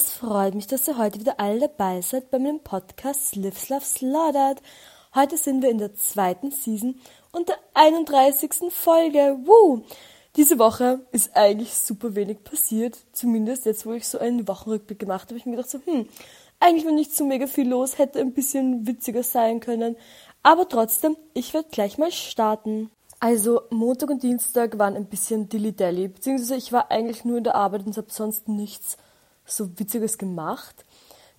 Es freut mich, dass ihr heute wieder alle dabei seid bei meinem Podcast Live Love Slaughtered. Heute sind wir in der zweiten Season und der 31. Folge. Woo! Diese Woche ist eigentlich super wenig passiert. Zumindest jetzt, wo ich so einen Wochenrückblick gemacht habe, habe ich mir gedacht so, hm, eigentlich war nicht so mega viel los, hätte ein bisschen witziger sein können. Aber trotzdem, ich werde gleich mal starten. Also Montag und Dienstag waren ein bisschen dilly-dally, beziehungsweise ich war eigentlich nur in der Arbeit und habe sonst nichts so Witziges gemacht.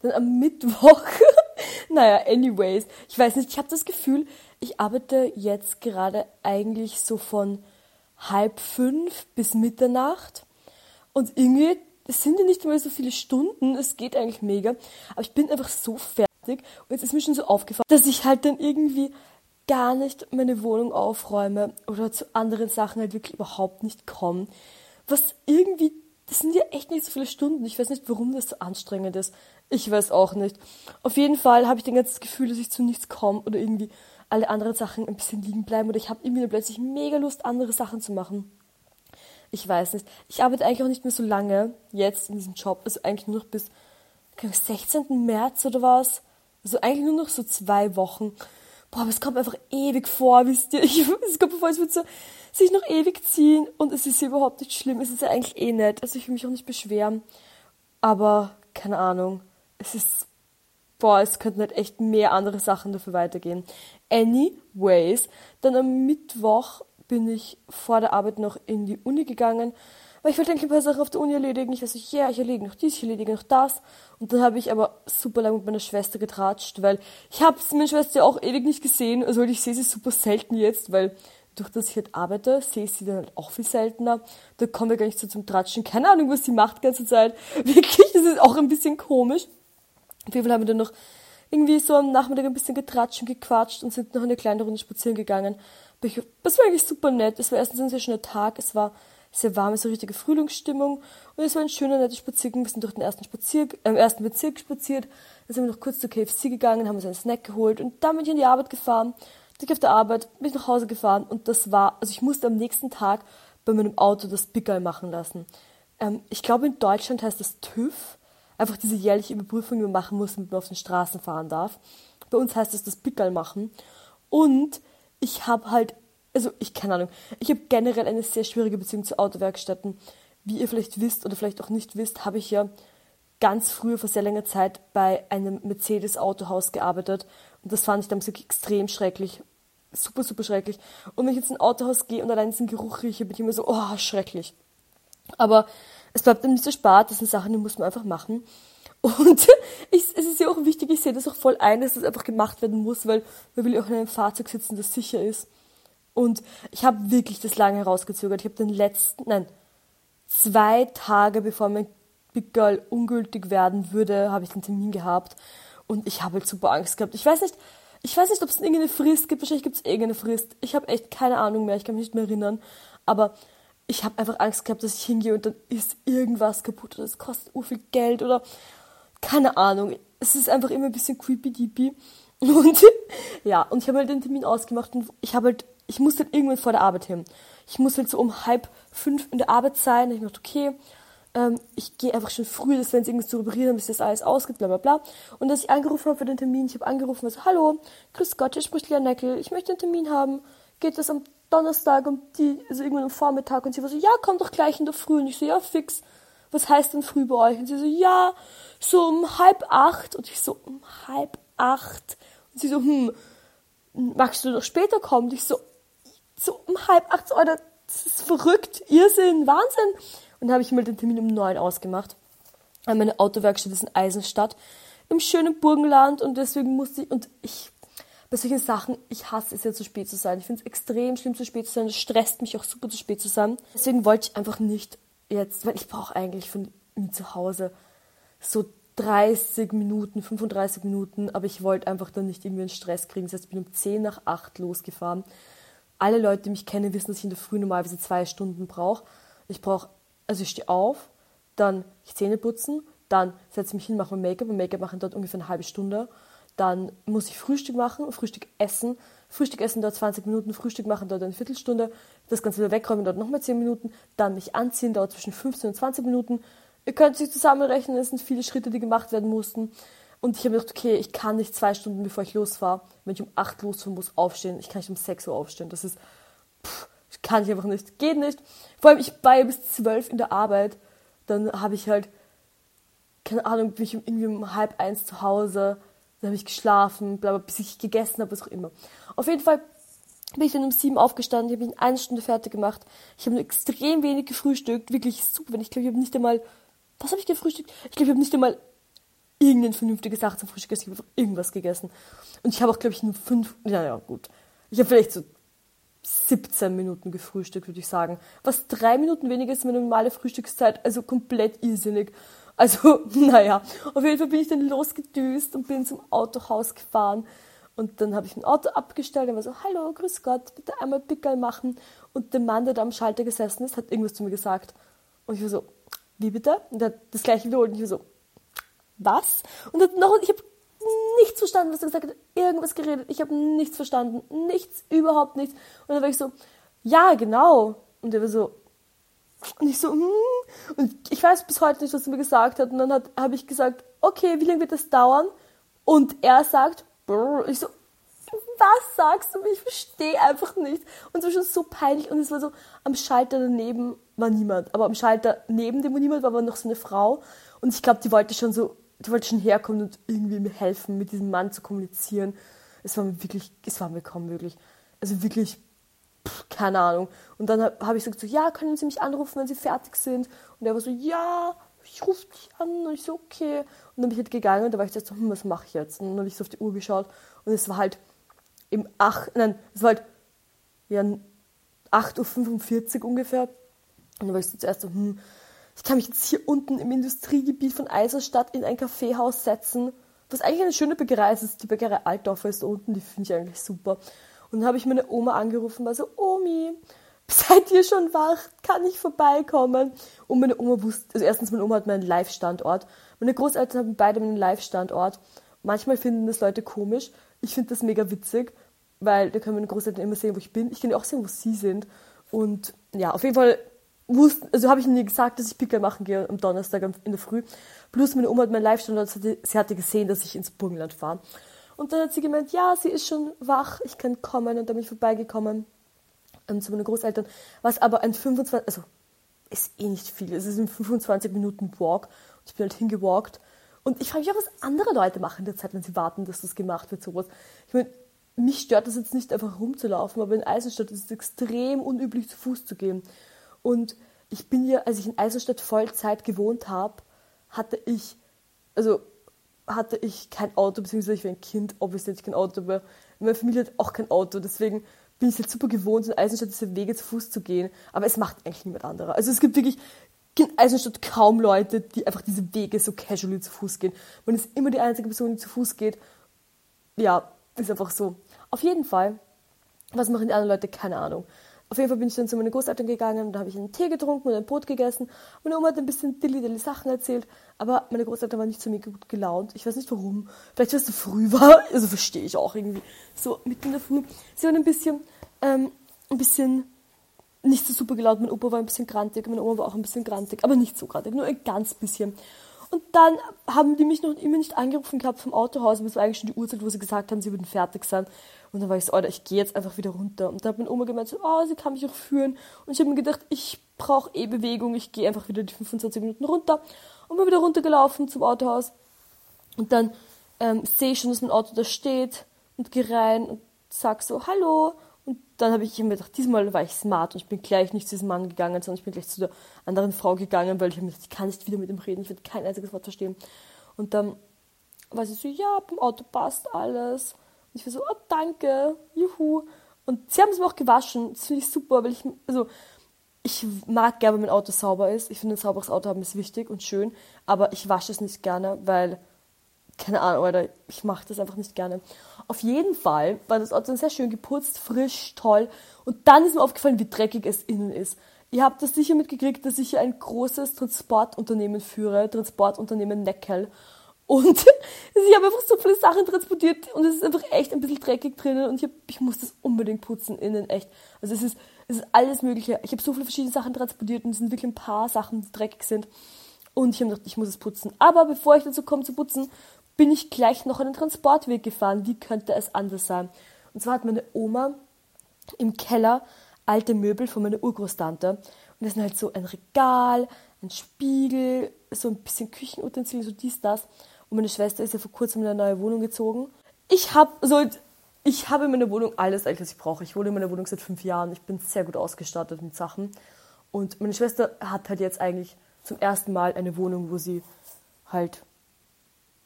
Dann am Mittwoch, naja, anyways, ich weiß nicht, ich habe das Gefühl, ich arbeite jetzt gerade eigentlich so von halb fünf bis Mitternacht und irgendwie, sind ja nicht mehr so viele Stunden, es geht eigentlich mega, aber ich bin einfach so fertig und jetzt ist mir schon so aufgefallen, dass ich halt dann irgendwie gar nicht meine Wohnung aufräume oder zu anderen Sachen halt wirklich überhaupt nicht komme. Was irgendwie, das sind ja echt nicht so viele Stunden. Ich weiß nicht, warum das so anstrengend ist. Ich weiß auch nicht. Auf jeden Fall habe ich dann ganz das Gefühl, dass ich zu nichts komme oder irgendwie alle anderen Sachen ein bisschen liegen bleiben oder ich habe irgendwie plötzlich mega Lust, andere Sachen zu machen. Ich weiß nicht. Ich arbeite eigentlich auch nicht mehr so lange jetzt in diesem Job. Also eigentlich nur noch bis 16. März oder was. Also eigentlich nur noch so zwei Wochen boah, aber es kommt einfach ewig vor, wisst ihr? Es kommt mir vor, als würde es sich noch ewig ziehen und es ist ja überhaupt nicht schlimm. Es ist ja eigentlich eh nett. Also ich will mich auch nicht beschweren. Aber, keine Ahnung. Es ist, boah, es könnten halt echt mehr andere Sachen dafür weitergehen. Anyways, dann am Mittwoch bin ich vor der Arbeit noch in die Uni gegangen weil ich wollte eigentlich ein paar Sachen auf der Uni erledigen. Ich weiß nicht, ja, ich erledige noch dies, ich erledige noch das. Und dann habe ich aber super lange mit meiner Schwester getratscht, weil ich habe meine Schwester auch ewig nicht gesehen. Also ich sehe sie super selten jetzt, weil durch das ich halt arbeite, sehe ich sie dann halt auch viel seltener. Da kommen wir gar nicht so zum Tratschen. Keine Ahnung, was sie macht die ganze Zeit. Wirklich, das ist auch ein bisschen komisch. Auf jeden Fall haben wir dann noch irgendwie so am Nachmittag ein bisschen getratscht und gequatscht und sind noch eine kleine Runde spazieren gegangen. Das war eigentlich super nett. Es war erstens ein sehr schöner Tag. Es war sehr warme, so richtige Frühlingsstimmung. Und es war ein schöner, netter Spaziergang. Wir sind durch den ersten, Spazier äh, ersten Bezirk spaziert. Dann sind wir noch kurz zur KFC gegangen, haben uns einen Snack geholt und dann bin ich in die Arbeit gefahren. Dann auf der Arbeit, bin ich nach Hause gefahren und das war, also ich musste am nächsten Tag bei meinem Auto das Pickel machen lassen. Ähm, ich glaube, in Deutschland heißt das TÜV. Einfach diese jährliche Überprüfung, die man machen muss, damit man auf den Straßen fahren darf. Bei uns heißt das das Pickel machen. Und ich habe halt also ich keine Ahnung, ich habe generell eine sehr schwierige Beziehung zu Autowerkstätten. Wie ihr vielleicht wisst oder vielleicht auch nicht wisst, habe ich ja ganz früher vor sehr langer Zeit bei einem Mercedes-Autohaus gearbeitet und das fand ich damals extrem schrecklich. Super, super schrecklich. Und wenn ich jetzt in ein Autohaus gehe und allein diesen Geruch rieche, bin ich immer so, oh, schrecklich. Aber es bleibt dann nicht so spart, das sind Sachen, die muss man einfach machen. Und ich, es ist ja auch wichtig, ich sehe das auch voll ein, dass das einfach gemacht werden muss, weil man will ja auch in einem Fahrzeug sitzen, das sicher ist. Und ich habe wirklich das lange herausgezögert. Ich habe den letzten, nein, zwei Tage bevor mein Big Girl ungültig werden würde, habe ich den Termin gehabt. Und ich habe halt super Angst gehabt. Ich weiß nicht, ich weiß nicht, ob es irgendeine Frist gibt. Wahrscheinlich gibt es irgendeine Frist. Ich habe echt keine Ahnung mehr. Ich kann mich nicht mehr erinnern. Aber ich habe einfach Angst gehabt, dass ich hingehe und dann ist irgendwas kaputt oder es kostet ur viel Geld oder keine Ahnung. Es ist einfach immer ein bisschen creepy deepy. Und ja, und ich habe halt den Termin ausgemacht und ich habe halt ich muss dann irgendwann vor der Arbeit hin. Ich muss halt so um halb fünf in der Arbeit sein. Und ich dachte, okay, ähm, ich gehe einfach schon früh, dass wenn es irgendwas zu reparieren, bis das alles ausgeht, bla bla bla. Und dass ich angerufen habe für den Termin, ich habe angerufen und so, hallo, grüß Gott, hier spricht Lea Neckel, ich möchte einen Termin haben. Geht das am Donnerstag um die, also irgendwann am Vormittag? Und sie war so, ja, komm doch gleich in der Früh. Und ich so, ja, fix. Was heißt denn früh bei euch? Und sie so, ja, so um halb acht. Und ich so, um halb acht. Und sie so, hm, magst du noch später kommen? Und ich so, so um halb acht, Euro, das ist verrückt, Irrsinn, Wahnsinn. Und dann habe ich mal den Termin um neun ausgemacht. Meine Autowerkstatt ist in Eisenstadt, im schönen Burgenland und deswegen musste ich, und ich, bei solchen Sachen, ich hasse es ja zu spät zu sein. Ich finde es extrem schlimm zu spät zu sein. Es stresst mich auch super zu spät zu sein. Deswegen wollte ich einfach nicht jetzt, weil ich brauche eigentlich von mir zu Hause so 30 Minuten, 35 Minuten, aber ich wollte einfach dann nicht irgendwie einen Stress kriegen. Das heißt, ich bin um 10 nach 8 losgefahren alle Leute, die mich kennen, wissen, dass ich in der Früh normalerweise zwei Stunden brauche. Ich brauche, also ich stehe auf, dann ich Zähne putzen, dann setze ich mich hin, mache mein Make-up. Mein Make-up machen dort ungefähr eine halbe Stunde. Dann muss ich Frühstück machen, Frühstück essen. Frühstück essen dauert 20 Minuten, Frühstück machen dauert eine Viertelstunde. Das Ganze wieder wegräumen dauert nochmal 10 Minuten. Dann mich anziehen dauert zwischen 15 und 20 Minuten. ihr könnt sich zusammenrechnen, es sind viele Schritte, die gemacht werden mussten. Und ich habe gedacht, okay, ich kann nicht zwei Stunden, bevor ich losfahre, wenn ich um acht losfahren muss, aufstehen. Ich kann nicht um sechs Uhr aufstehen. Das ist, pff, kann ich einfach nicht. Geht nicht. Vor allem, ich ja bis zwölf in der Arbeit. Dann habe ich halt, keine Ahnung, bin ich irgendwie um halb eins zu Hause. Dann habe ich geschlafen, bla, bla, bis ich gegessen habe, was auch immer. Auf jeden Fall bin ich dann um sieben aufgestanden, ich habe in einer Stunde fertig gemacht. Ich habe extrem wenig gefrühstückt, wirklich super. Ich glaube, ich habe nicht einmal, was habe ich gefrühstückt? Ich glaube, ich habe nicht einmal irgendeine vernünftige Sache zum Frühstück gegessen. Ich habe irgendwas gegessen. Und ich habe auch, glaube ich, nur fünf, ja, ja, gut. Ich habe vielleicht so 17 Minuten gefrühstückt, würde ich sagen. Was drei Minuten weniger ist meine normale Frühstückszeit, also komplett irrsinnig. Also, naja, auf jeden Fall bin ich dann losgedüst und bin zum Autohaus gefahren. Und dann habe ich mein Auto abgestellt und war so, hallo, grüß Gott, bitte einmal Pickel machen. Und der Mann, der da am Schalter gesessen ist, hat irgendwas zu mir gesagt. Und ich war so, wie bitte? Und er hat das gleiche wiederholt. Und ich war so, was? Und dann noch, ich habe nichts verstanden, was er gesagt hat. Irgendwas geredet. Ich habe nichts verstanden. Nichts, überhaupt nichts. Und dann war ich so, ja, genau. Und er war so, und ich so, hm. Und ich weiß bis heute nicht, was er mir gesagt hat. Und dann habe ich gesagt, okay, wie lange wird das dauern? Und er sagt, brr. ich so, was sagst du? Ich verstehe einfach nicht. Und es war schon so peinlich. Und es war so, am Schalter daneben war niemand. Aber am Schalter neben dem, wo niemand war, war noch so eine Frau. Und ich glaube, die wollte schon so, die wollte schon herkommen und irgendwie mir helfen, mit diesem Mann zu kommunizieren. Es war mir wirklich, es war mir kaum möglich. Also wirklich keine Ahnung. Und dann habe hab ich gesagt so, ja, können Sie mich anrufen, wenn Sie fertig sind? Und er war so, ja, ich rufe dich an. Und ich so, okay. Und dann bin ich halt gegangen und da war ich so, hm, was mache ich jetzt? Und dann habe ich so auf die Uhr geschaut und es war halt im 8, nein, es war halt ja 8.45 Uhr ungefähr. Und dann war ich so zuerst so, hm, ich kann mich jetzt hier unten im Industriegebiet von Eiserstadt in ein Kaffeehaus setzen, was eigentlich eine schöne Bäckerei ist. ist die Bäckerei Altdorfer ist da unten, die finde ich eigentlich super. Und dann habe ich meine Oma angerufen, war so, Omi, seid ihr schon wach? Kann ich vorbeikommen? Und meine Oma wusste, also erstens, meine Oma hat meinen Live-Standort. Meine Großeltern haben beide meinen Live-Standort. Manchmal finden das Leute komisch. Ich finde das mega witzig, weil da können meine Großeltern immer sehen, wo ich bin. Ich kann ja auch sehen, wo sie sind. Und ja, auf jeden Fall wusste, also habe ich ihnen gesagt, dass ich Pickel machen gehe am Donnerstag in der Früh. Plus meine Oma hat meinen Live-Standort, sie hatte gesehen, dass ich ins Burgenland fahre. Und dann hat sie gemeint, ja, sie ist schon wach, ich kann kommen. Und dann bin ich vorbeigekommen ähm, zu meinen Großeltern. Was aber ein 25, also ist eh nicht viel. Es ist ein 25 Minuten Walk. Und ich bin halt hingewalkt. Und ich frage mich auch, was andere Leute machen in der Zeit, wenn sie warten, dass das gemacht wird, sowas. Ich meine, mich stört das jetzt nicht einfach rumzulaufen, aber in Eisenstadt ist es extrem unüblich, zu Fuß zu gehen. Und ich bin ja, als ich in Eisenstadt Vollzeit gewohnt habe, hatte ich, also hatte ich kein Auto, beziehungsweise ich war ein Kind, obviously hatte ich kein Auto, aber meine Familie hat auch kein Auto, deswegen bin ich jetzt super gewohnt, in Eisenstadt diese Wege zu Fuß zu gehen, aber es macht eigentlich niemand anderer. Also es gibt wirklich in Eisenstadt kaum Leute, die einfach diese Wege so casually zu Fuß gehen. Man ist immer die einzige Person, die zu Fuß geht. Ja, ist einfach so. Auf jeden Fall, was machen die anderen Leute? Keine Ahnung. Auf jeden Fall bin ich dann zu meinen Großeltern gegangen und da habe ich einen Tee getrunken und ein Brot gegessen. Meine Oma hat ein bisschen dilly-dilly Sachen erzählt, aber meine Großeltern waren nicht zu mir gut gelaunt. Ich weiß nicht warum. Vielleicht, weil es so früh war. Also verstehe ich auch irgendwie. So mitten in der Früh. Sie waren ein bisschen, ähm, ein bisschen nicht so super gelaunt. Mein Opa war ein bisschen grantig, meine Oma war auch ein bisschen grantig, aber nicht so grantig, nur ein ganz bisschen. Und dann haben die mich noch immer nicht angerufen gehabt vom Autohaus, aber es war eigentlich schon die Uhrzeit, wo sie gesagt haben, sie würden fertig sein. Und dann war ich so, Alter, ich gehe jetzt einfach wieder runter. Und da hat meine Oma gemeint, so, oh, sie kann mich auch führen. Und ich habe mir gedacht, ich brauche eh Bewegung, ich gehe einfach wieder die 25 Minuten runter. Und bin wieder runtergelaufen zum Autohaus. Und dann ähm, sehe ich schon, dass mein Auto da steht und gehe rein und sag so, hallo. Dann habe ich mir gedacht, diesmal war ich smart und ich bin gleich nicht zu diesem Mann gegangen, sondern ich bin gleich zu der anderen Frau gegangen, weil ich mir gedacht, ich kann nicht wieder mit ihm reden, ich werde kein einziges Wort verstehen. Und dann war sie so, ja, beim Auto passt alles. Und ich war so, oh danke, juhu. Und sie haben es mir auch gewaschen. Das finde ich super, weil ich, also, ich mag gerne, wenn mein Auto sauber ist. Ich finde, ein sauberes Auto haben ist wichtig und schön. Aber ich wasche es nicht gerne, weil, keine Ahnung, oder ich mache das einfach nicht gerne. Auf jeden Fall war das Auto sehr schön geputzt, frisch, toll. Und dann ist mir aufgefallen, wie dreckig es innen ist. Ihr habt das sicher mitgekriegt, dass ich hier ein großes Transportunternehmen führe, Transportunternehmen Neckel. Und ich habe einfach so viele Sachen transportiert und es ist einfach echt ein bisschen dreckig drinnen und ich, hab, ich muss das unbedingt putzen innen, echt. Also es ist, es ist alles Mögliche. Ich habe so viele verschiedene Sachen transportiert und es sind wirklich ein paar Sachen, die dreckig sind. Und ich habe gedacht, ich muss es putzen. Aber bevor ich dazu komme zu putzen, bin ich gleich noch einen Transportweg gefahren. Wie könnte es anders sein? Und zwar hat meine Oma im Keller alte Möbel von meiner Urgroßtante. Und das sind halt so ein Regal, ein Spiegel, so ein bisschen Küchenutensilien, so dies, das. Und meine Schwester ist ja vor kurzem in eine neue Wohnung gezogen. Ich habe so, ich habe in meiner Wohnung alles was ich brauche. Ich wohne in meiner Wohnung seit fünf Jahren. Ich bin sehr gut ausgestattet mit Sachen. Und meine Schwester hat halt jetzt eigentlich zum ersten Mal eine Wohnung, wo sie halt,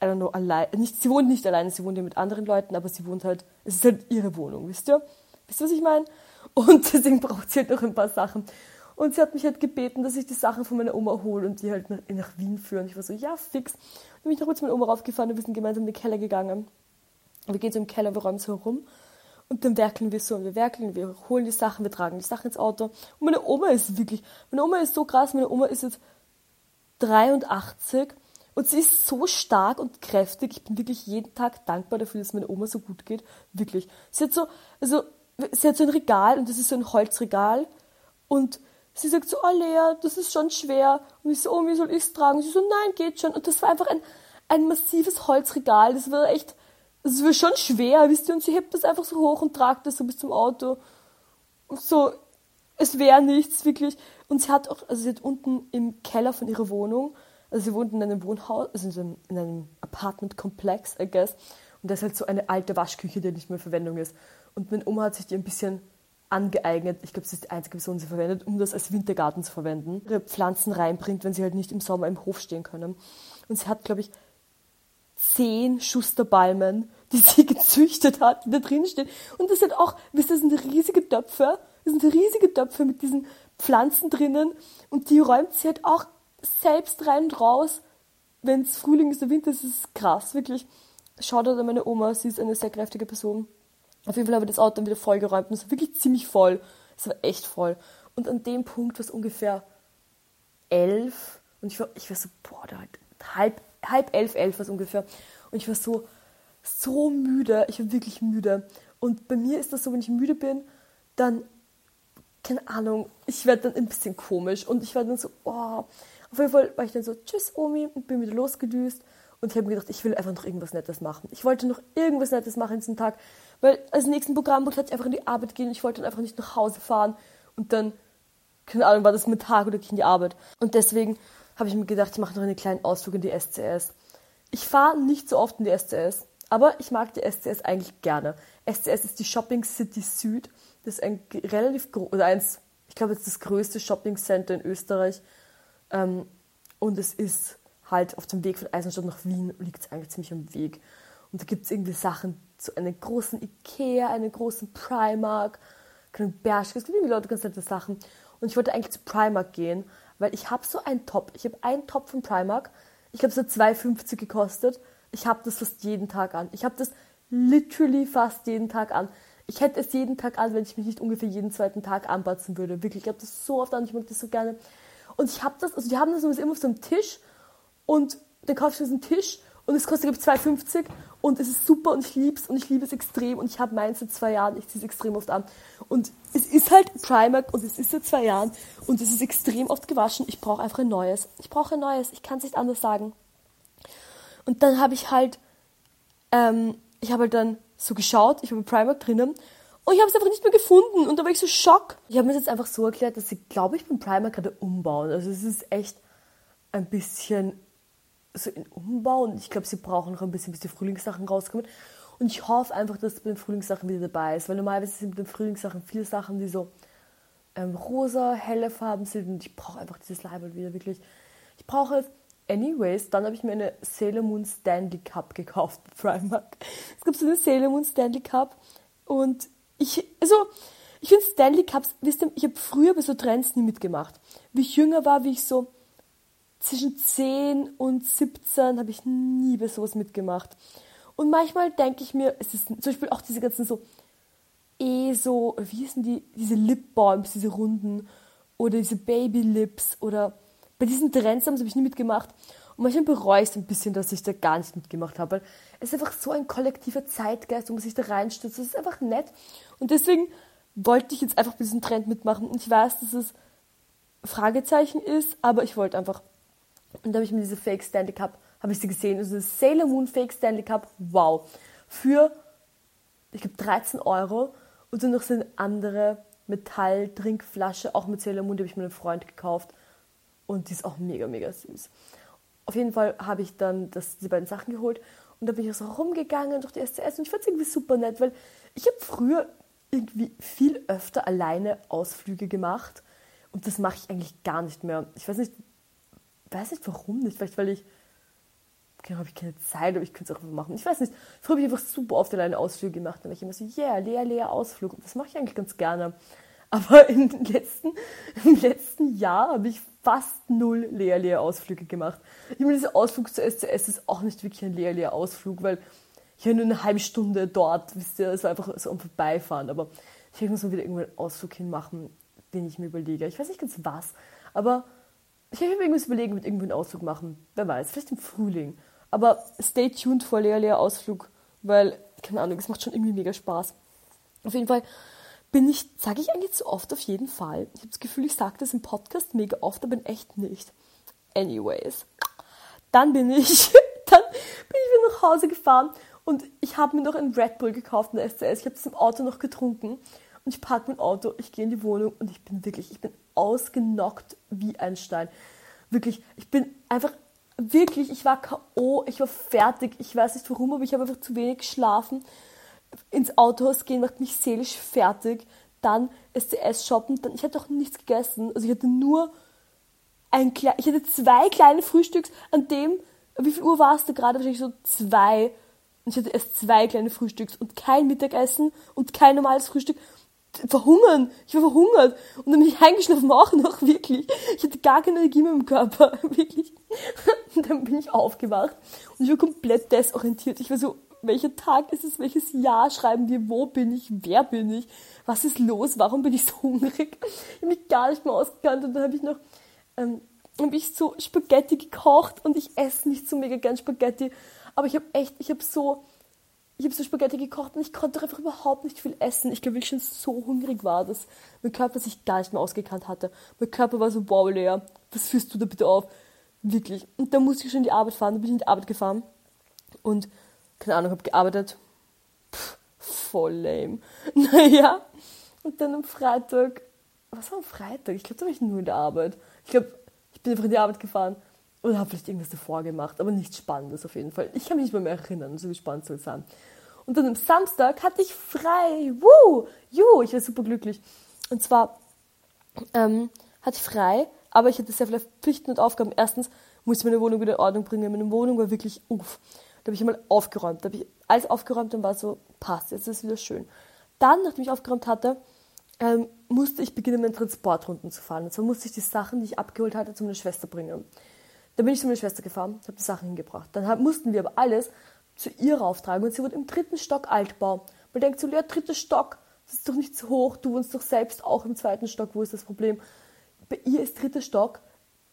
I don't know, allein, nicht, sie wohnt nicht alleine, sie wohnt ja mit anderen Leuten, aber sie wohnt halt, es ist halt ihre Wohnung, wisst ihr? Wisst ihr, was ich meine? Und deswegen braucht sie halt noch ein paar Sachen. Und sie hat mich halt gebeten, dass ich die Sachen von meiner Oma hole und die halt nach, nach Wien führen. Ich war so, ja, fix. Und bin ich noch kurz mit meiner Oma raufgefahren und wir sind gemeinsam in den Keller gegangen. Wir gehen so im Keller, wir räumen so herum. Und dann werkeln wir so und wir werkeln, wir holen die Sachen, wir tragen die Sachen ins Auto. Und meine Oma ist wirklich, meine Oma ist so krass, meine Oma ist jetzt 83 und sie ist so stark und kräftig. Ich bin wirklich jeden Tag dankbar dafür, dass meine Oma so gut geht. Wirklich. Sie hat so, also, sie hat so ein Regal und das ist so ein Holzregal und sie sagt so, oh Lea, das ist schon schwer. Und ich so, oh, wie soll ich es tragen? Sie so, nein, geht schon. Und das war einfach ein, ein massives Holzregal. Das war echt, das war schon schwer, wisst ihr? Und sie hebt das einfach so hoch und tragt das so bis zum Auto. Und so, es wäre nichts, wirklich. Und sie hat auch, also sie hat unten im Keller von ihrer Wohnung, also sie wohnt in einem Wohnhaus, also in einem, in einem Apartment-Komplex, I guess. Und da ist halt so eine alte Waschküche, die nicht mehr in Verwendung ist. Und meine Oma hat sich die ein bisschen angeeignet. Ich glaube, sie ist die einzige Person, die sie verwendet, um das als Wintergarten zu verwenden. Ihre Pflanzen reinbringt, wenn sie halt nicht im Sommer im Hof stehen können. Und sie hat, glaube ich, zehn Schusterbalmen, die sie gezüchtet hat, die da drin stehen. Und das sind auch, wisst ihr, das sind riesige Töpfe. Das sind riesige Töpfe mit diesen Pflanzen drinnen. Und die räumt sie halt auch selbst rein und raus. Wenn es Frühling ist, der Winter ist, ist es krass, wirklich. Schaut an meine Oma, sie ist eine sehr kräftige Person. Auf jeden Fall habe ich das Auto dann wieder vollgeräumt und es war wirklich ziemlich voll. Es war echt voll. Und an dem Punkt war es ungefähr elf und ich war, ich war so, boah, da halt halb, halb elf, elf war es ungefähr. Und ich war so, so müde. Ich war wirklich müde. Und bei mir ist das so, wenn ich müde bin, dann, keine Ahnung, ich werde dann ein bisschen komisch und ich war dann so, oh, auf jeden Fall war ich dann so, tschüss Omi und bin wieder losgedüst. Und ich habe mir gedacht, ich will einfach noch irgendwas Nettes machen. Ich wollte noch irgendwas Nettes machen in diesem Tag, weil als nächsten Programmpunkt hatte ich einfach in die Arbeit gehen. Ich wollte dann einfach nicht nach Hause fahren und dann, keine Ahnung, war das mit Tag oder in die Arbeit. Und deswegen habe ich mir gedacht, ich mache noch einen kleinen Ausflug in die SCS. Ich fahre nicht so oft in die SCS, aber ich mag die SCS eigentlich gerne. SCS ist die Shopping City Süd. Das ist ein relativ groß, oder eins, ich glaube, ist das größte Shopping Center in Österreich. Ähm, und es ist halt auf dem Weg von Eisenstadt nach Wien liegt es eigentlich ziemlich am Weg. Und da gibt es irgendwie Sachen zu einem großen Ikea, einem großen Primark, keinen Bershka, es gibt irgendwie Leute ganz nette Sachen. Und ich wollte eigentlich zu Primark gehen, weil ich habe so einen Top. Ich habe einen Top von Primark. Ich glaube, es hat 2,50 gekostet. Ich habe das fast jeden Tag an. Ich habe das literally fast jeden Tag an. Ich hätte es jeden Tag an, wenn ich mich nicht ungefähr jeden zweiten Tag anpatzen würde. Wirklich, ich habe das so oft an. Ich mag das so gerne. Und ich habe das, also die haben das immer auf so einem Tisch und dann kaufst du diesen Tisch und es kostet, glaube ich, 2,50 und es ist super und ich liebe es und ich liebe es extrem und ich habe meins seit zwei Jahren, ich ziehe es extrem oft an. Und es ist halt Primark und es ist seit zwei Jahren und es ist extrem oft gewaschen. Ich brauche einfach ein neues. Ich brauche ein neues, ich kann es nicht anders sagen. Und dann habe ich halt, ähm, ich habe halt dann so geschaut, ich habe Primark drinnen und ich habe es einfach nicht mehr gefunden und da war ich so schock. Ich habe mir jetzt einfach so erklärt, dass sie, glaube ich, beim Primark gerade umbauen. Also es ist echt ein bisschen so in Umbau und ich glaube, sie brauchen noch ein bisschen, bis die Frühlingssachen rauskommen. Und ich hoffe einfach, dass bei den Frühlingssachen wieder dabei ist, weil normalerweise sind mit den Frühlingssachen viele Sachen, die so ähm, rosa, helle Farben sind und ich brauche einfach dieses Label wieder wirklich. Ich brauche es anyways. Dann habe ich mir eine Sailor Moon Stanley Cup gekauft Primark. Es gibt so eine Sailor Moon Stanley Cup und ich, also, ich finde Stanley Cups, wisst ihr, ich habe früher bei so Trends nie mitgemacht. Wie ich jünger war, wie ich so zwischen 10 und 17 habe ich nie bei sowas mitgemacht. Und manchmal denke ich mir, es ist zum Beispiel auch diese ganzen so, eh so, wie hießen die, diese Lip Balms, diese runden, oder diese Baby Lips, oder bei diesen Trends habe ich nie mitgemacht. Und manchmal bereue ich es ein bisschen, dass ich da gar nicht mitgemacht habe, weil es ist einfach so ein kollektiver Zeitgeist, wo man sich da reinstürzt. Das ist einfach nett. Und deswegen wollte ich jetzt einfach bei diesem Trend mitmachen. Und ich weiß, dass es Fragezeichen ist, aber ich wollte einfach Und da habe ich mir diese Fake Stanley Cup, habe ich sie gesehen, also das Sailor Moon Fake Stanley Cup, wow. Für, ich glaube, 13 Euro. Und dann noch so eine andere Metall-Trinkflasche, auch mit Sailor Moon, die habe ich mir einem Freund gekauft. Und die ist auch mega, mega süß. Auf jeden Fall habe ich dann das, die beiden Sachen geholt und da bin ich so rumgegangen durch die SCS und ich fand es irgendwie super nett, weil ich habe früher irgendwie viel öfter alleine Ausflüge gemacht und das mache ich eigentlich gar nicht mehr. Ich weiß nicht, weiß nicht warum nicht, vielleicht weil ich genau, habe ich keine Zeit, aber ich könnte es auch einfach machen. Ich weiß nicht. Früher habe ich einfach super oft alleine Ausflüge gemacht. Dann war ich immer so, yeah, leer, leer Ausflug. Und das mache ich eigentlich ganz gerne. Aber im letzten, im letzten Jahr habe ich fast null Leer-Leer-Ausflüge gemacht. Ich meine, dieser Ausflug zur SCS ist auch nicht wirklich ein Leer-Leer-Ausflug, weil ich war nur eine halbe Stunde dort, wisst ihr, es war einfach so am Vorbeifahren. Aber ich uns mal wieder irgendwann einen Ausflug hinmachen, den ich mir überlege. Ich weiß nicht ganz was, aber ich habe mir irgendwas überlegen, mit irgendwo einen Ausflug machen. Wer weiß, vielleicht im Frühling. Aber stay tuned vor Leer-Leer-Ausflug, weil, keine Ahnung, es macht schon irgendwie mega Spaß. Auf jeden Fall bin ich, sage ich eigentlich zu oft auf jeden Fall. Ich habe das Gefühl, ich sage das im Podcast mega oft, aber in echt nicht. Anyways. Dann bin ich, dann bin ich wieder nach Hause gefahren und ich habe mir noch ein Red Bull gekauft in der SCS. Ich habe das im Auto noch getrunken und ich parke mein Auto, ich gehe in die Wohnung und ich bin wirklich, ich bin ausgenockt wie ein Stein. Wirklich, ich bin einfach, wirklich, ich war K.O., ich war fertig. Ich weiß nicht warum, aber ich habe einfach zu wenig geschlafen ins Autohaus gehen macht mich seelisch fertig. Dann SCS shoppen, dann ich hatte auch nichts gegessen. Also ich hatte nur ein klein, ich hatte zwei kleine Frühstücks an dem, wie viel Uhr war es da gerade? Wahrscheinlich so zwei. Und ich hatte erst zwei kleine Frühstücks und kein Mittagessen und kein normales Frühstück. Verhungern. Ich war verhungert. Und dann bin ich eingeschlafen auch noch, wirklich. Ich hatte gar keine Energie mehr im Körper, wirklich. Und dann bin ich aufgewacht und ich war komplett desorientiert. Ich war so, welcher Tag ist es, welches Jahr schreiben wir, wo bin ich, wer bin ich, was ist los, warum bin ich so hungrig. Ich habe mich gar nicht mehr ausgekannt und dann habe ich noch ähm, habe ich so Spaghetti gekocht und ich esse nicht so mega gern Spaghetti, aber ich habe echt, ich habe so ich so Spaghetti gekocht und ich konnte einfach überhaupt nicht viel essen. Ich glaube, ich schon so hungrig war, dass mein Körper sich gar nicht mehr ausgekannt hatte. Mein Körper war so, wow, Lea, was führst du da bitte auf? Wirklich. Und dann musste ich schon in die Arbeit fahren, dann bin ich in die Arbeit gefahren und keine Ahnung, habe gearbeitet. Pff, voll lame. Naja, und dann am Freitag, was war am Freitag? Ich glaube, da war ich nur in der Arbeit. Ich glaube, ich bin einfach in die Arbeit gefahren und habe vielleicht irgendwas davor gemacht, aber nichts Spannendes auf jeden Fall. Ich kann mich nicht mehr, erinnern, so wie spannend soll es sein. Und dann am Samstag hatte ich frei. Woo! Ju, ich war super glücklich. Und zwar ähm, hatte ich frei, aber ich hatte sehr viele Pflichten und Aufgaben. Erstens musste ich meine Wohnung wieder in Ordnung bringen. Meine Wohnung war wirklich uff. Da habe ich einmal aufgeräumt. Da habe ich alles aufgeräumt und war so, passt, jetzt ist es wieder schön. Dann, nachdem ich aufgeräumt hatte, ähm, musste ich beginnen, meinen Transportrunden zu fahren. Und zwar musste ich die Sachen, die ich abgeholt hatte, zu meiner Schwester bringen. Dann bin ich zu meiner Schwester gefahren, habe die Sachen hingebracht. Dann hab, mussten wir aber alles zu ihr auftragen und sie wohnt im dritten Stock Altbau. Man denkt so, ja, dritter Stock, das ist doch nicht zu hoch, du wohnst doch selbst auch im zweiten Stock, wo ist das Problem? Bei ihr ist dritter Stock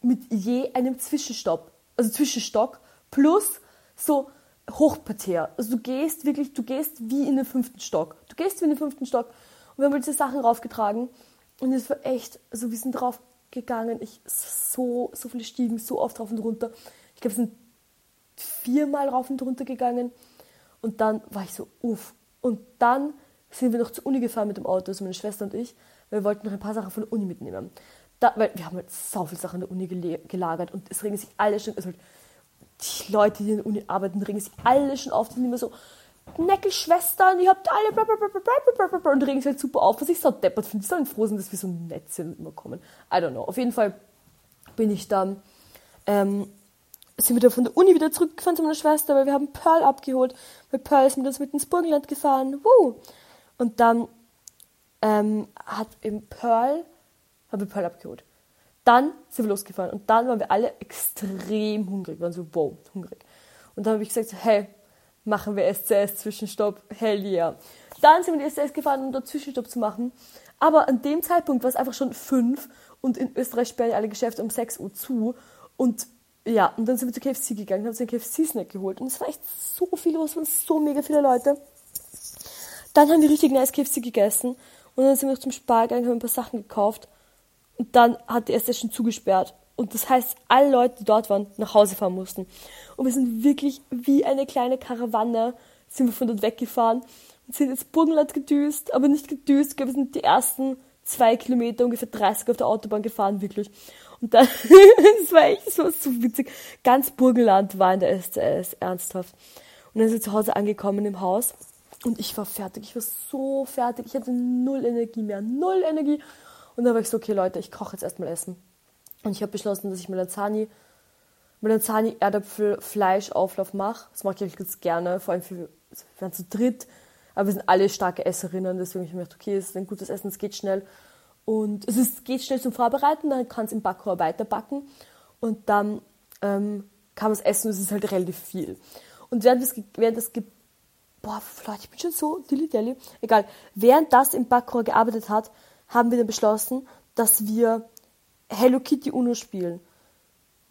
mit je einem Zwischenstopp, also Zwischenstock plus so Hochparterre. Also du gehst wirklich, du gehst wie in den fünften Stock. Du gehst wie in den fünften Stock. Und wir haben diese Sachen raufgetragen. Und es war echt, also wir sind drauf gegangen. Ich so, so viele Stiegen, so oft rauf und runter. Ich glaube, wir sind viermal rauf und runter gegangen. Und dann war ich so, uff. Und dann sind wir noch zur Uni gefahren mit dem Auto, also meine Schwester und ich, weil wir wollten noch ein paar Sachen von der Uni mitnehmen. Da, weil wir haben halt so viele Sachen in der Uni gelagert und es regen sich alle schon, also halt die Leute, die in der Uni arbeiten, regen sich alle schon auf, die sind immer so, Neckelschwestern, ihr habt alle blablabla und regen sich halt super auf, was ich so deppert finde. Die sollen froh sein, dass wir so nett sind und immer kommen. I don't know. Auf jeden Fall bin ich dann, ähm, sind wir dann von der Uni wieder zurückgefahren zu meiner Schwester, weil wir haben Pearl abgeholt, weil Pearl ist mit uns mit ins Burgenland gefahren. Woo! Und dann ähm, hat eben Pearl, haben wir Pearl abgeholt. Dann sind wir losgefahren und dann waren wir alle extrem hungrig, wir waren so, wow, hungrig. Und dann habe ich gesagt, hey, machen wir SCS Zwischenstopp, hell yeah. Dann sind wir in die SCS gefahren, um dort Zwischenstopp zu machen. Aber an dem Zeitpunkt war es einfach schon fünf und in Österreich sperren alle Geschäfte um 6 Uhr zu. Und ja, und dann sind wir zu KFC gegangen, haben uns einen KFC-Snack geholt. Und es war echt so viel los, waren so mega viele Leute. Dann haben wir richtig nice KFC gegessen. Und dann sind wir noch zum Spar gegangen, haben ein paar Sachen gekauft. Und dann hat die schon zugesperrt. Und das heißt, alle Leute, die dort waren, nach Hause fahren mussten. Und wir sind wirklich wie eine kleine Karawane, sind wir von dort weggefahren und sind ins Burgenland gedüst, aber nicht gedüst, wir sind die ersten zwei Kilometer, ungefähr 30 auf der Autobahn gefahren, wirklich. Und dann, das war echt so, so witzig. Ganz Burgenland war in der SCS, ernsthaft. Und dann sind wir zu Hause angekommen im Haus. Und ich war fertig. Ich war so fertig. Ich hatte null Energie mehr. Null Energie. Und dann war ich so, okay, Leute, ich koche jetzt erstmal Essen. Und ich habe beschlossen, dass ich Melanzani, Melanzani Erdäpfel Fleischauflauf mache. Das mache ich ganz gerne, vor allem für, wir waren zu dritt. Aber wir sind alle starke Esserinnen, deswegen habe ich mir gedacht, okay, es ist ein gutes Essen, es geht schnell. Und es ist, geht schnell zum Vorbereiten, dann kann es im Backrohr weiterbacken. Und dann ähm, kann man es essen und es ist halt relativ viel. Und während das, während das boah, vielleicht, ich bin schon so dilly dally. Egal. Während das im Backrohr gearbeitet hat, haben wir dann beschlossen, dass wir Hello Kitty Uno spielen.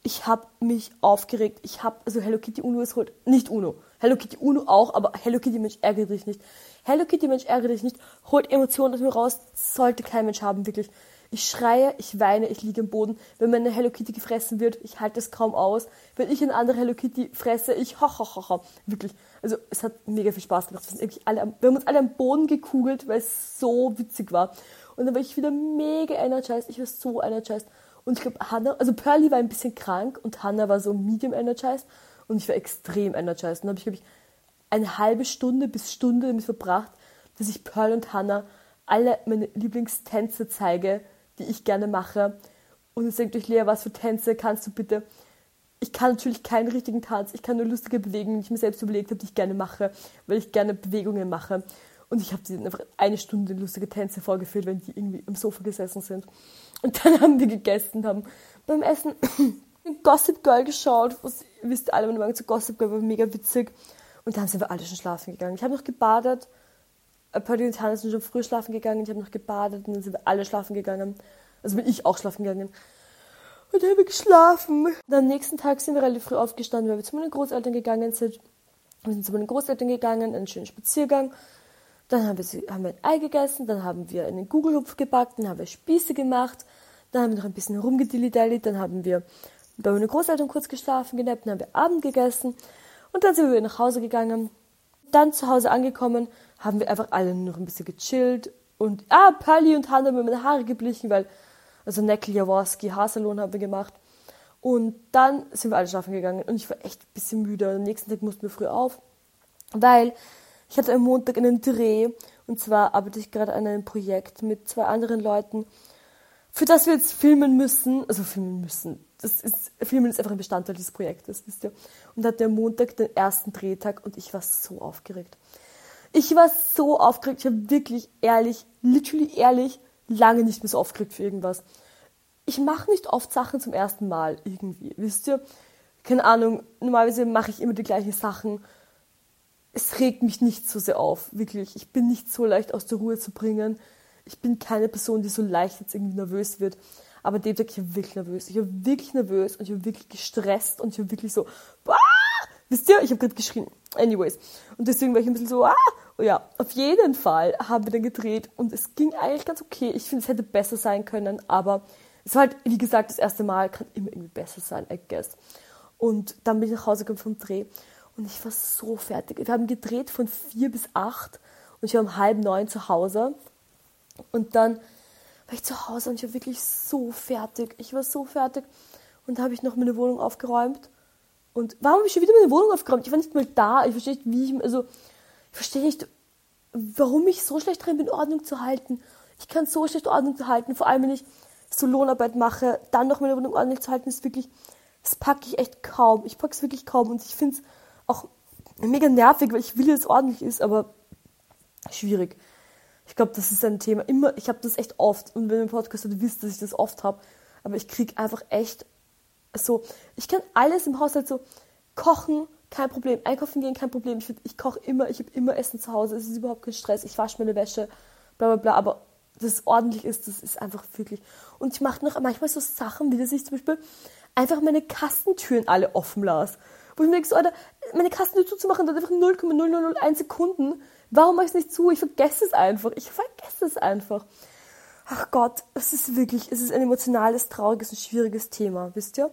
Ich habe mich aufgeregt. Ich habe, also Hello Kitty Uno ist halt nicht Uno. Hello Kitty Uno auch, aber Hello Kitty Mensch ärgere dich nicht. Hello Kitty Mensch ärgere dich nicht. Holt Emotionen aus mir raus. Sollte kein Mensch haben, wirklich. Ich schreie, ich weine, ich liege im Boden. Wenn meine Hello Kitty gefressen wird, ich halte es kaum aus. Wenn ich eine andere Hello Kitty fresse, ich ha ha ha. Wirklich. Also es hat mega viel Spaß gemacht. Wir, sind alle am, wir haben uns alle am Boden gekugelt, weil es so witzig war. Und dann war ich wieder mega energized. Ich war so energized. Und ich glaube, Hannah, also Pearly war ein bisschen krank und Hannah war so medium energized. Und ich war extrem energized. Und dann habe ich, glaube ich, eine halbe Stunde bis Stunde damit verbracht, dass ich Pearl und Hannah alle meine Lieblingstänze zeige, die ich gerne mache. Und jetzt denkt euch, Lea, was für Tänze kannst du bitte? Ich kann natürlich keinen richtigen Tanz, ich kann nur lustige Bewegungen, die ich mir selbst überlegt habe, die ich gerne mache, weil ich gerne Bewegungen mache. Und ich habe sie einfach eine Stunde lustige Tänze vorgeführt, wenn die irgendwie am Sofa gesessen sind. Und dann haben wir gegessen, haben beim Essen Gossip Girl geschaut. Was, wisst alle, meine Meinung zu Gossip Girl war mega witzig. Und dann sind wir alle schon schlafen gegangen. Ich habe noch gebadet Paddy und Hannah sind schon früh schlafen gegangen, ich habe noch gebadet und dann sind wir alle schlafen gegangen. Also bin ich auch schlafen gegangen. Und dann habe ich geschlafen. Und am nächsten Tag sind wir relativ früh aufgestanden, weil wir zu meinen Großeltern gegangen sind. Wir sind zu meinen Großeltern gegangen, einen schönen Spaziergang. Dann haben wir, haben wir ein Ei gegessen, dann haben wir einen Gugelhupf gebackt, dann haben wir Spieße gemacht, dann haben wir noch ein bisschen rumgedillidelli, dann haben wir bei meinen Großeltern kurz geschlafen, genappt, dann haben wir Abend gegessen und dann sind wir nach Hause gegangen. Dann zu Hause angekommen, haben wir einfach alle noch ein bisschen gechillt. Und, ah, Pali und Hanna haben mir meine Haare geblichen, weil, also Neckel Jaworski, Haarsalon haben wir gemacht. Und dann sind wir alle schlafen gegangen und ich war echt ein bisschen müde. Am nächsten Tag mussten wir früh auf, weil ich hatte am Montag einen Dreh und zwar arbeite ich gerade an einem Projekt mit zwei anderen Leuten, für das wir jetzt filmen müssen, also filmen müssen. Das ist, filmen ist einfach ein Bestandteil dieses Projektes, wisst ihr. Und hatte am Montag den ersten Drehtag und ich war so aufgeregt. Ich war so aufgeregt, ich habe wirklich ehrlich, literally ehrlich, lange nicht mehr so aufgeregt für irgendwas. Ich mache nicht oft Sachen zum ersten Mal irgendwie, wisst ihr? Keine Ahnung, normalerweise mache ich immer die gleichen Sachen. Es regt mich nicht so sehr auf, wirklich. Ich bin nicht so leicht aus der Ruhe zu bringen. Ich bin keine Person, die so leicht jetzt irgendwie nervös wird. Aber dem Tag, ich war wirklich nervös. Ich war wirklich nervös und ich war wirklich gestresst und ich war wirklich so, Bah! wisst ihr, ich habe gerade geschrien. Anyways. Und deswegen war ich ein bisschen so, ah, oh ja, auf jeden Fall haben wir dann gedreht und es ging eigentlich ganz okay. Ich finde, es hätte besser sein können, aber es war halt, wie gesagt, das erste Mal, kann immer irgendwie besser sein, I guess. Und dann bin ich nach Hause gekommen vom Dreh und ich war so fertig. Wir haben gedreht von vier bis acht und ich war um halb neun zu Hause. Und dann war ich zu Hause und ich war wirklich so fertig. Ich war so fertig. Und da habe ich noch meine Wohnung aufgeräumt und warum habe ich schon wieder meine Wohnung aufgeräumt? Ich war nicht mal da. Ich verstehe nicht, wie ich, also, ich verstehe nicht, warum ich so schlecht drin bin, Ordnung zu halten. Ich kann so schlecht Ordnung zu halten, vor allem wenn ich so Lohnarbeit mache, dann noch meine Wohnung ordentlich zu halten, ist wirklich, das packe ich echt kaum. Ich packe es wirklich kaum und ich finde es auch mega nervig, weil ich will, dass es ordentlich ist, aber schwierig. Ich glaube, das ist ein Thema. Immer, ich habe das echt oft und wenn ihr Podcast hört, wisst, dass ich das oft habe, aber ich kriege einfach echt so, ich kann alles im Haushalt so kochen, kein Problem, einkaufen gehen, kein Problem. Ich, ich koche immer, ich habe immer Essen zu Hause, es ist überhaupt kein Stress, ich wasche meine Wäsche, bla bla bla, aber dass es ordentlich ist, das ist einfach wirklich. Und ich mache noch manchmal so Sachen, wie dass ich zum Beispiel einfach meine Kastentüren alle offen las. Wo ich mir so, Alter, meine Kastentür zuzumachen, das einfach 0,0001 Sekunden. Warum mache ich es nicht zu? Ich vergesse es einfach. Ich vergesse es einfach. ach Gott, es ist wirklich, es ist ein emotionales, trauriges und schwieriges Thema, wisst ihr?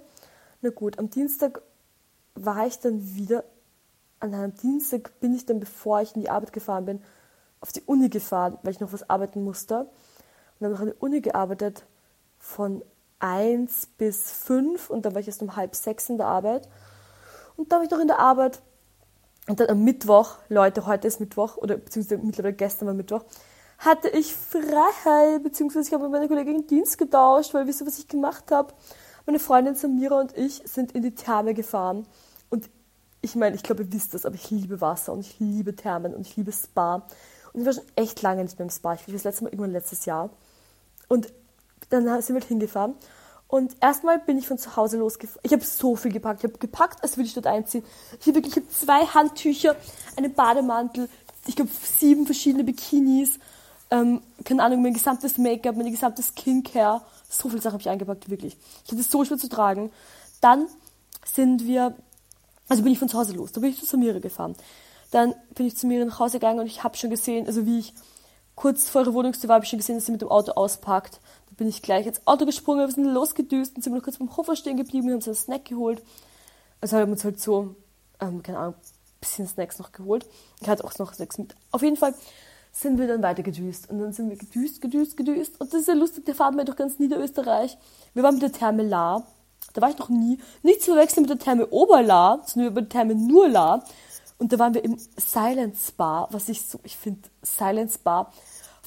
Na gut, am Dienstag war ich dann wieder, an einem Dienstag bin ich dann, bevor ich in die Arbeit gefahren bin, auf die Uni gefahren, weil ich noch was arbeiten musste. Und dann habe ich an der Uni gearbeitet von 1 bis 5 und dann war ich erst um halb sechs in der Arbeit. Und dann war ich noch in der Arbeit. Und dann am Mittwoch, Leute, heute ist Mittwoch, oder beziehungsweise mittlerweile gestern war Mittwoch, hatte ich Freiheit, beziehungsweise ich habe mit meiner Kollegin Dienst getauscht, weil wisst ihr, was ich gemacht habe? Meine Freundin Samira und ich sind in die Therme gefahren. Und ich meine, ich glaube, ihr wisst das, aber ich liebe Wasser und ich liebe Thermen und ich liebe Spa. Und ich war schon echt lange nicht mehr im Spa. Ich war das letzte Mal irgendwann letztes Jahr. Und dann sind wir halt hingefahren. Und erstmal bin ich von zu Hause losgefahren. Ich habe so viel gepackt. Ich habe gepackt, als würde ich dort einziehen. Ich habe wirklich ich hab zwei Handtücher, einen Bademantel, ich glaube sieben verschiedene Bikinis, ähm, keine Ahnung, mein gesamtes Make-up, meine gesamte Skincare. So viele Sachen habe ich eingepackt, wirklich. Ich hatte es so schwer zu tragen. Dann sind wir, also bin ich von zu Hause los. Da bin ich zu Samira gefahren. Dann bin ich zu mir nach Hause gegangen und ich habe schon gesehen, also wie ich kurz vor ihrer Wohnungstür war, habe ich schon gesehen, dass sie mit dem Auto auspackt bin ich gleich ins Auto gesprungen, wir sind losgedüst und sind noch kurz beim Hofer stehen geblieben, wir haben uns einen Snack geholt. Also haben wir uns halt so, ähm, keine Ahnung, ein bisschen Snacks noch geholt. Ich hatte auch noch Snacks mit. Auf jeden Fall sind wir dann weiter gedüst. Und dann sind wir gedüst, gedüst, gedüst. Und das ist ja lustig, der fahren wir durch ganz Niederösterreich. Wir waren mit der Therme La. Da war ich noch nie. Nicht zu verwechseln mit der Therme Oberla, sondern mit der Therme nur La. Und da waren wir im Silent Spa, was ich so, ich finde, Silent Spa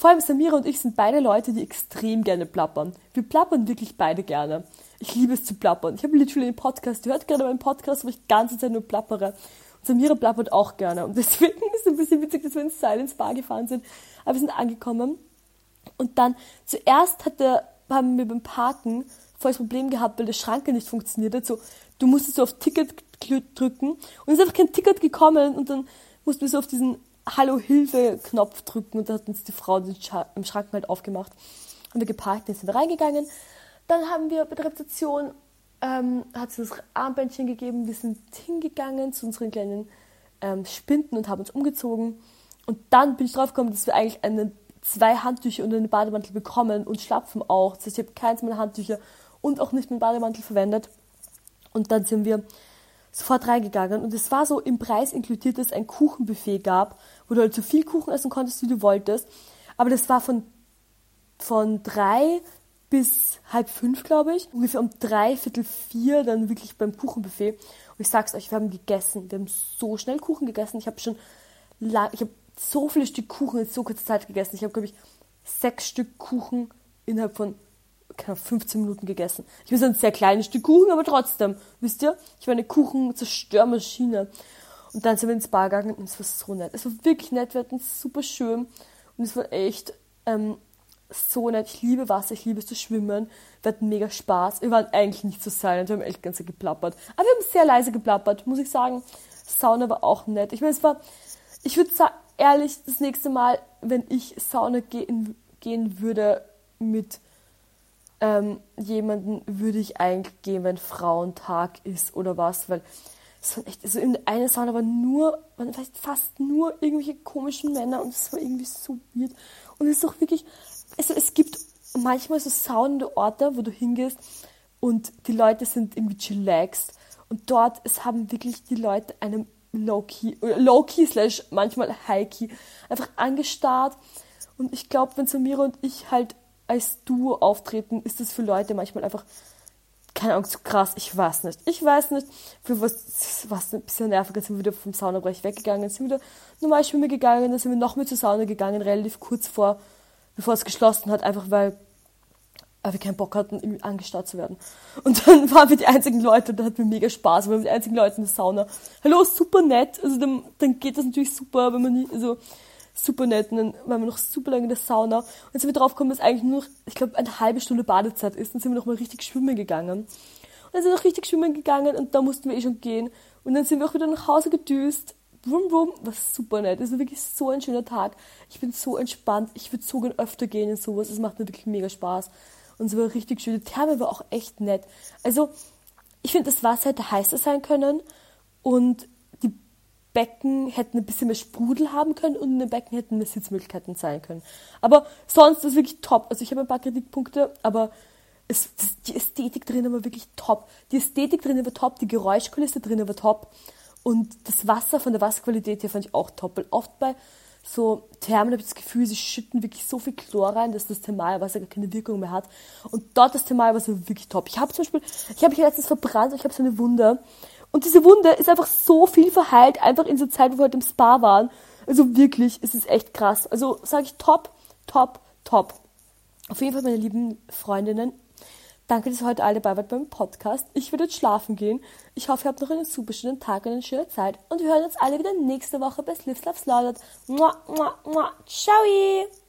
vor allem Samira und ich sind beide Leute, die extrem gerne plappern. Wir plappern wirklich beide gerne. Ich liebe es zu plappern. Ich habe literally einen Podcast, ihr hört gerade meinen Podcast, wo ich die ganze Zeit nur plappere. Und Samira plappert auch gerne. Und deswegen ist es ein bisschen witzig, dass wir ins Silence Bar gefahren sind. Aber wir sind angekommen. Und dann, zuerst hatte, haben wir beim Parken voll das Problem gehabt, weil der Schranke nicht funktioniert hat. So, du musstest so auf Ticket drücken. Und es ist einfach kein Ticket gekommen. Und dann mussten wir so auf diesen Hallo-Hilfe-Knopf drücken und da hat uns die Frau den Sch im Schrank halt aufgemacht. Haben wir geparkt, dann sind wir reingegangen. Dann haben wir bei der Rezeption, ähm, hat sie das Armbändchen gegeben, wir sind hingegangen zu unseren kleinen ähm, Spinden und haben uns umgezogen. Und dann bin ich drauf gekommen, dass wir eigentlich eine, zwei Handtücher und einen Bademantel bekommen und Schlapfen auch. Das heißt, ich habe keins meiner Handtücher und auch nicht meinen Bademantel verwendet. Und dann sind wir sofort reingegangen und es war so im Preis inkludiert, dass es ein Kuchenbuffet gab, wo du halt so viel Kuchen essen konntest, wie du wolltest. Aber das war von, von drei bis halb fünf, glaube ich. Ungefähr um drei, viertel vier dann wirklich beim Kuchenbuffet. Und ich sag's euch, wir haben gegessen. Wir haben so schnell Kuchen gegessen. Ich habe schon lang, ich habe so viele Stück Kuchen in so kurzer Zeit gegessen. Ich habe, glaube ich, sechs Stück Kuchen innerhalb von 15 Minuten gegessen. Ich so ein sehr kleines Stück Kuchen, aber trotzdem, wisst ihr, ich war eine Kuchenzerstörmaschine. Und dann sind wir ins Bar gegangen und es war so nett. Es war wirklich nett, wir hatten es super schön und es war echt ähm, so nett. Ich liebe Wasser, ich liebe es zu schwimmen. Wir hatten mega Spaß. Wir waren eigentlich nicht so silent, wir haben echt ganz geplappert. Aber wir haben sehr leise geplappert, muss ich sagen. Sauna war auch nett. Ich meine, es war, ich würde sagen, ehrlich, das nächste Mal, wenn ich Sauna gehen, gehen würde mit ähm, jemanden würde ich eigentlich gehen, wenn Frauentag ist oder was, weil es waren echt, also in einer Sauna waren nur, waren vielleicht fast nur irgendwelche komischen Männer und es war irgendwie so weird. Und es ist auch wirklich, also es gibt manchmal so saunende Orte, wo du hingehst und die Leute sind irgendwie chillaxed und dort, es haben wirklich die Leute einem Low-Key, Low-Key slash manchmal High-Key einfach angestarrt und ich glaube, wenn Samira und ich halt als Duo auftreten, ist das für Leute manchmal einfach, keine Ahnung, zu krass. Ich weiß nicht. Ich weiß nicht. Für was, was ein bisschen nervig. Dann sind wir wieder vom Saunabereich weggegangen, sind wieder normal schwimmen gegangen, dann sind wir noch mit zur Sauna gegangen, relativ kurz vor, bevor es geschlossen hat, einfach weil wir keinen Bock hatten, irgendwie angestarrt zu werden. Und dann waren wir die einzigen Leute, da hatten wir mega Spaß, wir waren die einzigen Leute in der Sauna. Hallo, super nett. Also dann, dann geht das natürlich super, wenn man nicht, also super nett. Und dann waren wir noch super lange in der Sauna. Und sind wir drauf gekommen, dass eigentlich nur, ich glaube, eine halbe Stunde Badezeit ist. Dann sind wir noch mal richtig schwimmen gegangen. Und dann sind wir noch richtig schwimmen gegangen und da mussten wir eh schon gehen. Und dann sind wir auch wieder nach Hause gedüst. Brum, brum, war super nett. Es war wirklich so ein schöner Tag. Ich bin so entspannt. Ich würde so gern öfter gehen in sowas. Es macht mir wirklich mega Spaß. Und es war richtig schön. Die Therme war auch echt nett. Also, ich finde, das Wasser hätte heißer sein können. Und Becken hätten ein bisschen mehr Sprudel haben können und in den Becken hätten mehr Sitzmöglichkeiten sein können. Aber sonst ist es wirklich top. Also ich habe ein paar Kritikpunkte, aber es, die Ästhetik drin war wirklich top. Die Ästhetik drin war top, die Geräuschkulisse drin war top und das Wasser von der Wasserqualität hier fand ich auch top. Weil oft bei so Thermen habe ich das Gefühl, sie schütten wirklich so viel Chlor rein, dass das Thermalwasser gar keine Wirkung mehr hat. Und dort das Thermalwasser wirklich top. Ich habe zum Beispiel, ich habe mich letztens verbrannt und ich habe so eine Wunde und diese Wunde ist einfach so viel verheilt, einfach in der Zeit, wo wir heute im Spa waren. Also wirklich, es ist echt krass. Also sage ich top, top, top. Auf jeden Fall, meine lieben Freundinnen, danke, dass ihr heute alle dabei wart beim Podcast. Ich werde jetzt schlafen gehen. Ich hoffe, ihr habt noch einen super schönen Tag und eine schöne Zeit. Und wir hören uns alle wieder nächste Woche bei Slips Love Slaughtered. Mua, mua, mua. Ciao!